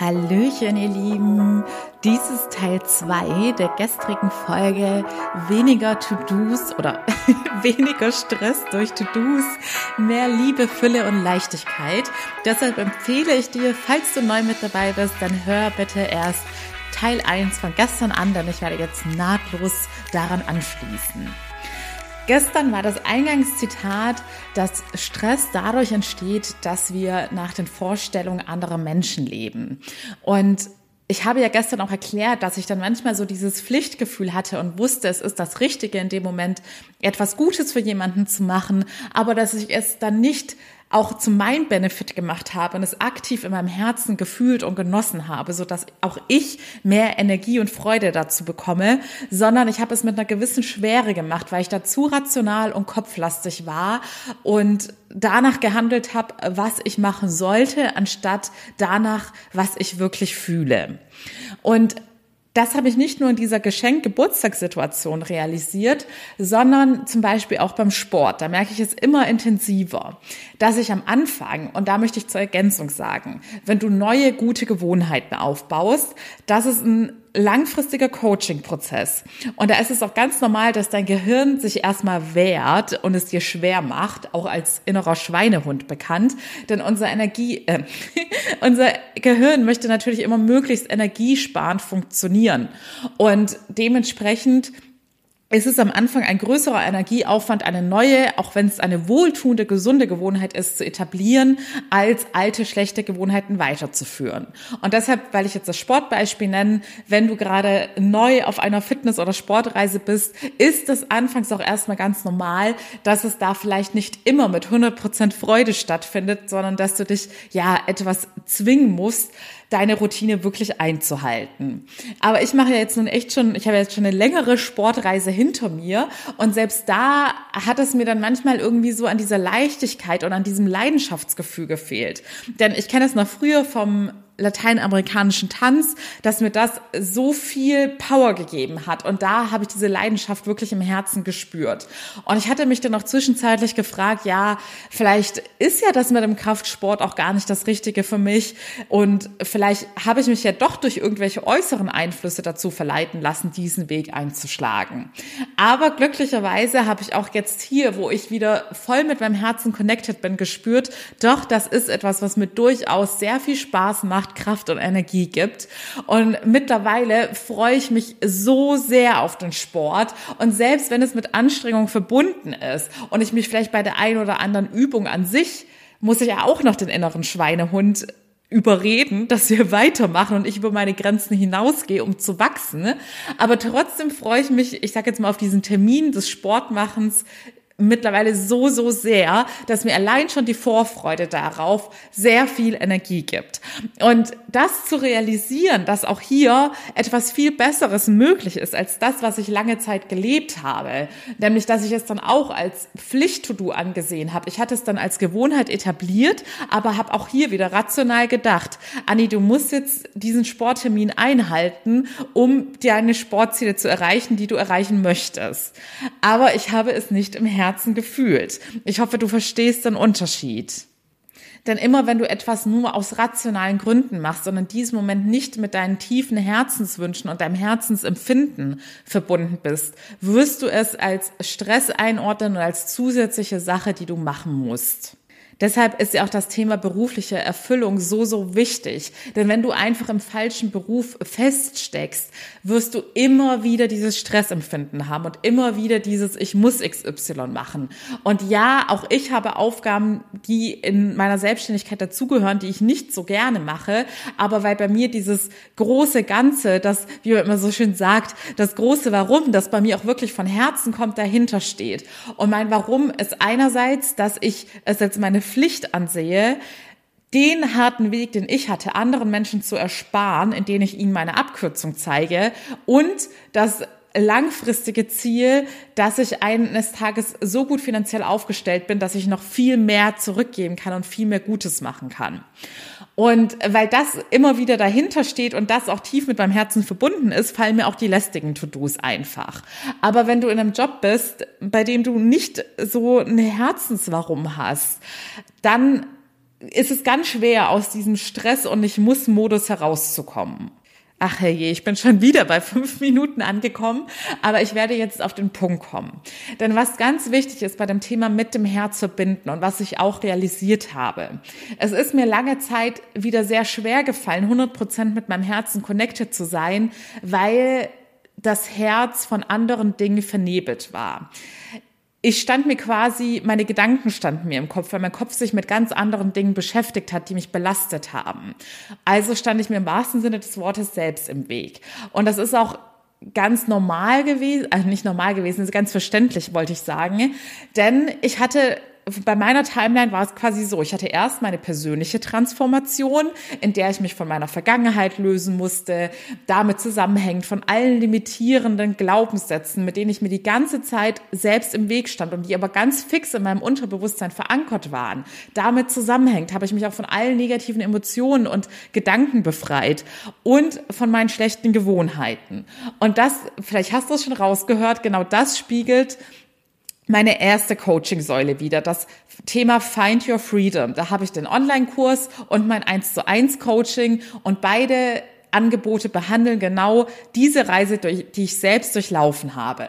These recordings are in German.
Hallöchen, ihr Lieben. Dies ist Teil 2 der gestrigen Folge Weniger To-Dos oder weniger Stress durch To-Dos, mehr Liebe, Fülle und Leichtigkeit. Deshalb empfehle ich dir, falls du neu mit dabei bist, dann hör bitte erst Teil 1 von gestern an, denn ich werde jetzt nahtlos daran anschließen. Gestern war das Eingangszitat, dass Stress dadurch entsteht, dass wir nach den Vorstellungen anderer Menschen leben. Und ich habe ja gestern auch erklärt, dass ich dann manchmal so dieses Pflichtgefühl hatte und wusste, es ist das Richtige in dem Moment, etwas Gutes für jemanden zu machen, aber dass ich es dann nicht auch zu meinem Benefit gemacht habe und es aktiv in meinem Herzen gefühlt und genossen habe, so dass auch ich mehr Energie und Freude dazu bekomme, sondern ich habe es mit einer gewissen Schwere gemacht, weil ich da zu rational und kopflastig war und danach gehandelt habe, was ich machen sollte, anstatt danach, was ich wirklich fühle. Und das habe ich nicht nur in dieser Geschenk-Geburtstagssituation realisiert, sondern zum Beispiel auch beim Sport. Da merke ich es immer intensiver, dass ich am Anfang, und da möchte ich zur Ergänzung sagen, wenn du neue gute Gewohnheiten aufbaust, dass es ein langfristiger Coaching-Prozess. Und da ist es auch ganz normal, dass dein Gehirn sich erstmal wehrt und es dir schwer macht, auch als innerer Schweinehund bekannt. Denn unser Energie, äh, unser Gehirn möchte natürlich immer möglichst energiesparend funktionieren. Und dementsprechend es ist am Anfang ein größerer Energieaufwand, eine neue, auch wenn es eine wohltuende, gesunde Gewohnheit ist, zu etablieren, als alte, schlechte Gewohnheiten weiterzuführen. Und deshalb, weil ich jetzt das Sportbeispiel nenne, wenn du gerade neu auf einer Fitness- oder Sportreise bist, ist es anfangs auch erstmal ganz normal, dass es da vielleicht nicht immer mit 100 Prozent Freude stattfindet, sondern dass du dich ja etwas zwingen musst, deine Routine wirklich einzuhalten. Aber ich mache ja jetzt nun echt schon, ich habe jetzt schon eine längere Sportreise hinter mir und selbst da hat es mir dann manchmal irgendwie so an dieser Leichtigkeit und an diesem Leidenschaftsgefühl gefehlt. Denn ich kenne es noch früher vom lateinamerikanischen Tanz, dass mir das so viel Power gegeben hat. Und da habe ich diese Leidenschaft wirklich im Herzen gespürt. Und ich hatte mich dann auch zwischenzeitlich gefragt, ja, vielleicht ist ja das mit dem Kraftsport auch gar nicht das Richtige für mich. Und vielleicht habe ich mich ja doch durch irgendwelche äußeren Einflüsse dazu verleiten lassen, diesen Weg einzuschlagen. Aber glücklicherweise habe ich auch jetzt hier, wo ich wieder voll mit meinem Herzen connected bin, gespürt, doch, das ist etwas, was mir durchaus sehr viel Spaß macht macht, Kraft und Energie gibt. Und mittlerweile freue ich mich so sehr auf den Sport. Und selbst wenn es mit Anstrengung verbunden ist und ich mich vielleicht bei der einen oder anderen Übung an sich, muss ich ja auch noch den inneren Schweinehund überreden, dass wir weitermachen und ich über meine Grenzen hinausgehe, um zu wachsen. Aber trotzdem freue ich mich, ich sage jetzt mal auf diesen Termin des Sportmachens mittlerweile so, so sehr, dass mir allein schon die Vorfreude darauf sehr viel Energie gibt. Und das zu realisieren, dass auch hier etwas viel Besseres möglich ist als das, was ich lange Zeit gelebt habe, nämlich dass ich es dann auch als Pflicht-to-do angesehen habe. Ich hatte es dann als Gewohnheit etabliert, aber habe auch hier wieder rational gedacht, Anni, du musst jetzt diesen Sporttermin einhalten, um deine Sportziele zu erreichen, die du erreichen möchtest. Aber ich habe es nicht im Herzen Herzen gefühlt. Ich hoffe, du verstehst den Unterschied. Denn immer wenn du etwas nur aus rationalen Gründen machst, sondern diesen Moment nicht mit deinen tiefen Herzenswünschen und deinem Herzensempfinden verbunden bist, wirst du es als Stress einordnen und als zusätzliche Sache, die du machen musst. Deshalb ist ja auch das Thema berufliche Erfüllung so, so wichtig. Denn wenn du einfach im falschen Beruf feststeckst, wirst du immer wieder dieses Stressempfinden haben und immer wieder dieses Ich muss XY machen. Und ja, auch ich habe Aufgaben, die in meiner Selbstständigkeit dazugehören, die ich nicht so gerne mache. Aber weil bei mir dieses große Ganze, das, wie man immer so schön sagt, das große Warum, das bei mir auch wirklich von Herzen kommt, dahinter steht. Und mein Warum ist einerseits, dass ich es jetzt meine Pflicht ansehe, den harten Weg, den ich hatte, anderen Menschen zu ersparen, indem ich ihnen meine Abkürzung zeige und das langfristige Ziel, dass ich eines Tages so gut finanziell aufgestellt bin, dass ich noch viel mehr zurückgeben kann und viel mehr Gutes machen kann. Und weil das immer wieder dahinter steht und das auch tief mit meinem Herzen verbunden ist, fallen mir auch die lästigen To-Dos einfach. Aber wenn du in einem Job bist, bei dem du nicht so eine Herzenswarum hast, dann ist es ganz schwer, aus diesem Stress und ich muss Modus herauszukommen. Ach herrje, ich bin schon wieder bei fünf Minuten angekommen, aber ich werde jetzt auf den Punkt kommen. Denn was ganz wichtig ist bei dem Thema mit dem Herz verbinden und was ich auch realisiert habe, es ist mir lange Zeit wieder sehr schwer gefallen, 100 Prozent mit meinem Herzen connected zu sein, weil das Herz von anderen Dingen vernebelt war ich stand mir quasi, meine Gedanken standen mir im Kopf, weil mein Kopf sich mit ganz anderen Dingen beschäftigt hat, die mich belastet haben. Also stand ich mir im wahrsten Sinne des Wortes selbst im Weg. Und das ist auch ganz normal gewesen, also nicht normal gewesen, ganz verständlich wollte ich sagen, denn ich hatte bei meiner Timeline war es quasi so, ich hatte erst meine persönliche Transformation, in der ich mich von meiner Vergangenheit lösen musste, damit zusammenhängend von allen limitierenden Glaubenssätzen, mit denen ich mir die ganze Zeit selbst im Weg stand und die aber ganz fix in meinem Unterbewusstsein verankert waren. Damit zusammenhängt habe ich mich auch von allen negativen Emotionen und Gedanken befreit und von meinen schlechten Gewohnheiten. Und das, vielleicht hast du es schon rausgehört, genau das spiegelt meine erste Coaching-Säule wieder, das Thema Find Your Freedom. Da habe ich den Online-Kurs und mein 1 zu 1 Coaching und beide Angebote behandeln genau diese Reise, die ich selbst durchlaufen habe.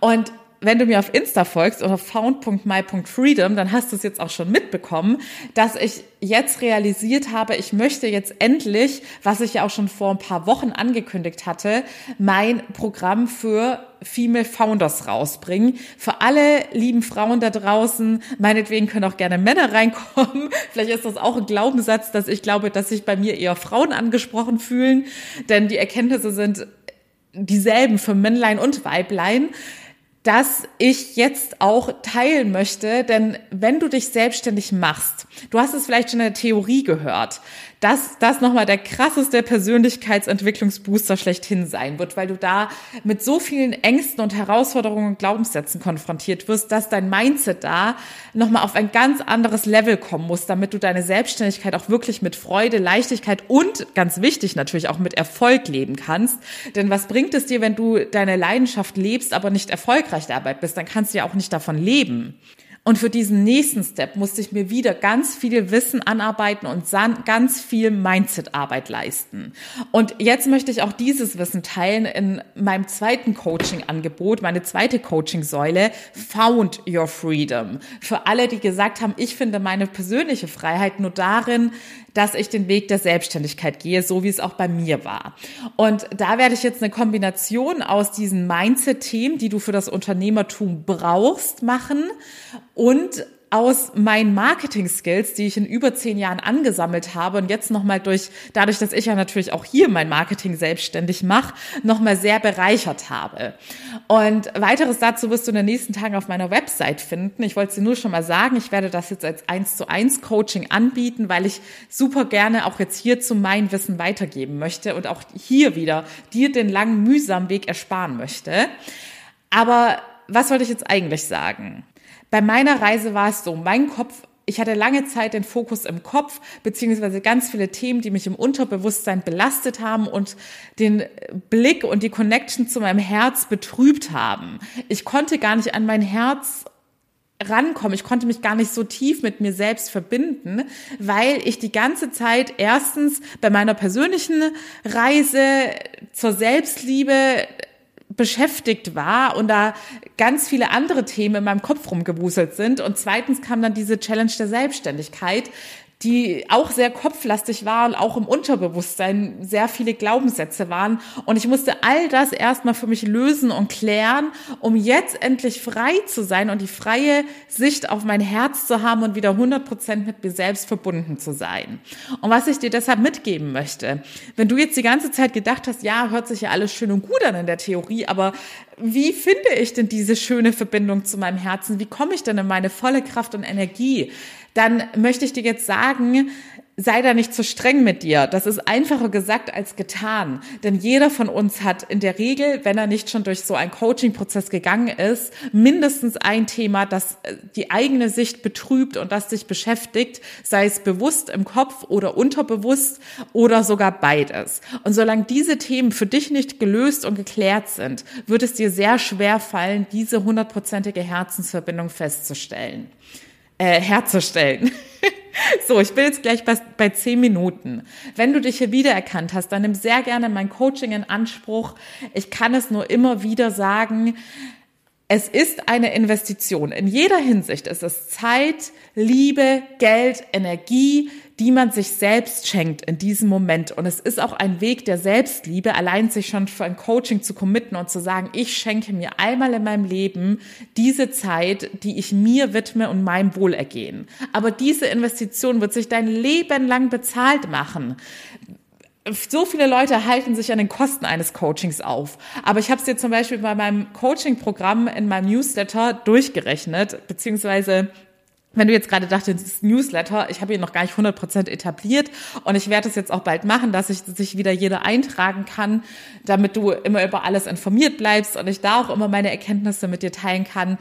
Und wenn du mir auf Insta folgst oder found.my.freedom, dann hast du es jetzt auch schon mitbekommen, dass ich jetzt realisiert habe, ich möchte jetzt endlich, was ich ja auch schon vor ein paar Wochen angekündigt hatte, mein Programm für Female Founders rausbringen. Für alle lieben Frauen da draußen, meinetwegen können auch gerne Männer reinkommen. Vielleicht ist das auch ein Glaubenssatz, dass ich glaube, dass sich bei mir eher Frauen angesprochen fühlen, denn die Erkenntnisse sind dieselben für Männlein und Weiblein dass ich jetzt auch teilen möchte, denn wenn du dich selbstständig machst, du hast es vielleicht schon in der Theorie gehört, dass das nochmal der krasseste Persönlichkeitsentwicklungsbooster schlechthin sein wird, weil du da mit so vielen Ängsten und Herausforderungen und Glaubenssätzen konfrontiert wirst, dass dein Mindset da nochmal auf ein ganz anderes Level kommen muss, damit du deine Selbstständigkeit auch wirklich mit Freude, Leichtigkeit und ganz wichtig natürlich auch mit Erfolg leben kannst. Denn was bringt es dir, wenn du deine Leidenschaft lebst, aber nicht erfolgreich dabei bist? Dann kannst du ja auch nicht davon leben. Und für diesen nächsten Step musste ich mir wieder ganz viel Wissen anarbeiten und ganz viel Mindset-Arbeit leisten. Und jetzt möchte ich auch dieses Wissen teilen in meinem zweiten Coaching-Angebot, meine zweite Coaching-Säule, Found Your Freedom. Für alle, die gesagt haben, ich finde meine persönliche Freiheit nur darin, dass ich den Weg der Selbstständigkeit gehe, so wie es auch bei mir war. Und da werde ich jetzt eine Kombination aus diesen Mindset-Themen, die du für das Unternehmertum brauchst, machen und aus meinen Marketing-Skills, die ich in über zehn Jahren angesammelt habe und jetzt nochmal durch, dadurch, dass ich ja natürlich auch hier mein Marketing selbstständig mache, nochmal sehr bereichert habe. Und weiteres dazu wirst du in den nächsten Tagen auf meiner Website finden. Ich wollte dir nur schon mal sagen, ich werde das jetzt als eins zu eins Coaching anbieten, weil ich super gerne auch jetzt hier zu mein Wissen weitergeben möchte und auch hier wieder dir den langen, mühsamen Weg ersparen möchte. Aber was wollte ich jetzt eigentlich sagen? Bei meiner Reise war es so, mein Kopf ich hatte lange Zeit den Fokus im Kopf, beziehungsweise ganz viele Themen, die mich im Unterbewusstsein belastet haben und den Blick und die Connection zu meinem Herz betrübt haben. Ich konnte gar nicht an mein Herz rankommen. Ich konnte mich gar nicht so tief mit mir selbst verbinden, weil ich die ganze Zeit erstens bei meiner persönlichen Reise zur Selbstliebe beschäftigt war und da ganz viele andere Themen in meinem Kopf rumgewuselt sind. Und zweitens kam dann diese Challenge der Selbstständigkeit, die auch sehr kopflastig war und auch im Unterbewusstsein sehr viele Glaubenssätze waren. Und ich musste all das erstmal für mich lösen und klären, um jetzt endlich frei zu sein und die freie Sicht auf mein Herz zu haben und wieder 100 Prozent mit mir selbst verbunden zu sein. Und was ich dir deshalb mitgeben möchte, wenn du jetzt die ganze Zeit gedacht hast, ja, hört sich ja alles schön und gut an in der Theorie, aber wie finde ich denn diese schöne Verbindung zu meinem Herzen? Wie komme ich denn in meine volle Kraft und Energie? Dann möchte ich dir jetzt sagen, sei da nicht zu streng mit dir. Das ist einfacher gesagt als getan. Denn jeder von uns hat in der Regel, wenn er nicht schon durch so einen Coaching-Prozess gegangen ist, mindestens ein Thema, das äh, die eigene Sicht betrübt und das dich beschäftigt, sei es bewusst im Kopf oder unterbewusst oder sogar beides. Und solange diese Themen für dich nicht gelöst und geklärt sind, wird es dir sehr schwer fallen, diese hundertprozentige Herzensverbindung festzustellen äh, herzustellen. So, ich bin jetzt gleich bei, bei zehn Minuten. Wenn du dich hier wiedererkannt hast, dann nimm sehr gerne mein Coaching in Anspruch. Ich kann es nur immer wieder sagen. Es ist eine Investition. In jeder Hinsicht ist es Zeit, Liebe, Geld, Energie, die man sich selbst schenkt in diesem Moment. Und es ist auch ein Weg der Selbstliebe, allein sich schon für ein Coaching zu committen und zu sagen, ich schenke mir einmal in meinem Leben diese Zeit, die ich mir widme und meinem Wohlergehen. Aber diese Investition wird sich dein Leben lang bezahlt machen so viele Leute halten sich an den Kosten eines Coachings auf. Aber ich habe es dir zum Beispiel bei meinem Coaching-Programm in meinem Newsletter durchgerechnet, beziehungsweise wenn du jetzt gerade dachtest, Newsletter, ich habe ihn noch gar nicht 100% etabliert und ich werde es jetzt auch bald machen, dass ich sich wieder jeder eintragen kann, damit du immer über alles informiert bleibst und ich da auch immer meine Erkenntnisse mit dir teilen kann.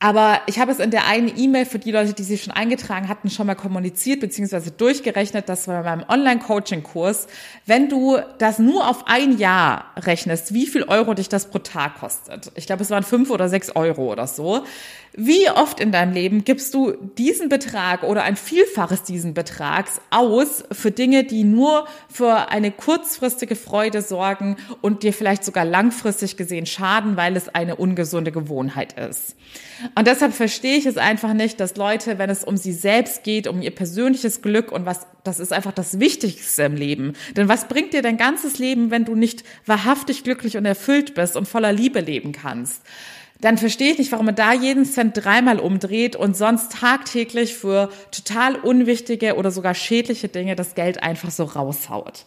Aber ich habe es in der einen E-Mail für die Leute, die sich schon eingetragen hatten, schon mal kommuniziert bzw. durchgerechnet, dass bei meinem Online-Coaching-Kurs, wenn du das nur auf ein Jahr rechnest, wie viel Euro dich das pro Tag kostet. Ich glaube, es waren fünf oder sechs Euro oder so. Wie oft in deinem Leben gibst du diesen Betrag oder ein Vielfaches diesen Betrags aus für Dinge, die nur für eine kurzfristige Freude sorgen und dir vielleicht sogar langfristig gesehen schaden, weil es eine ungesunde Gewohnheit ist? Und deshalb verstehe ich es einfach nicht, dass Leute, wenn es um sie selbst geht, um ihr persönliches Glück und was, das ist einfach das Wichtigste im Leben. Denn was bringt dir dein ganzes Leben, wenn du nicht wahrhaftig glücklich und erfüllt bist und voller Liebe leben kannst? Dann verstehe ich nicht, warum man da jeden Cent dreimal umdreht und sonst tagtäglich für total unwichtige oder sogar schädliche Dinge das Geld einfach so raushaut.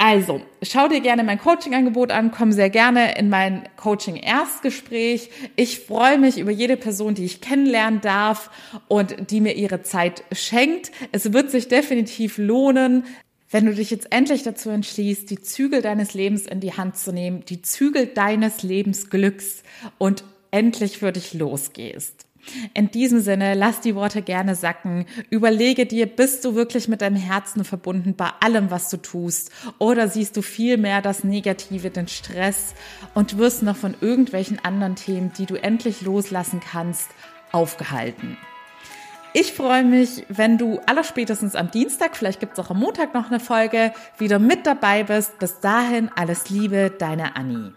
Also, schau dir gerne mein Coaching-Angebot an, komm sehr gerne in mein Coaching-Erstgespräch. Ich freue mich über jede Person, die ich kennenlernen darf und die mir ihre Zeit schenkt. Es wird sich definitiv lohnen, wenn du dich jetzt endlich dazu entschließt, die Zügel deines Lebens in die Hand zu nehmen, die Zügel deines Lebensglücks und endlich für dich losgehst. In diesem Sinne, lass die Worte gerne sacken. Überlege dir, bist du wirklich mit deinem Herzen verbunden bei allem, was du tust? Oder siehst du vielmehr das Negative, den Stress und wirst noch von irgendwelchen anderen Themen, die du endlich loslassen kannst, aufgehalten? Ich freue mich, wenn du allerspätestens am Dienstag, vielleicht gibt es auch am Montag noch eine Folge, wieder mit dabei bist. Bis dahin alles Liebe, deine Annie.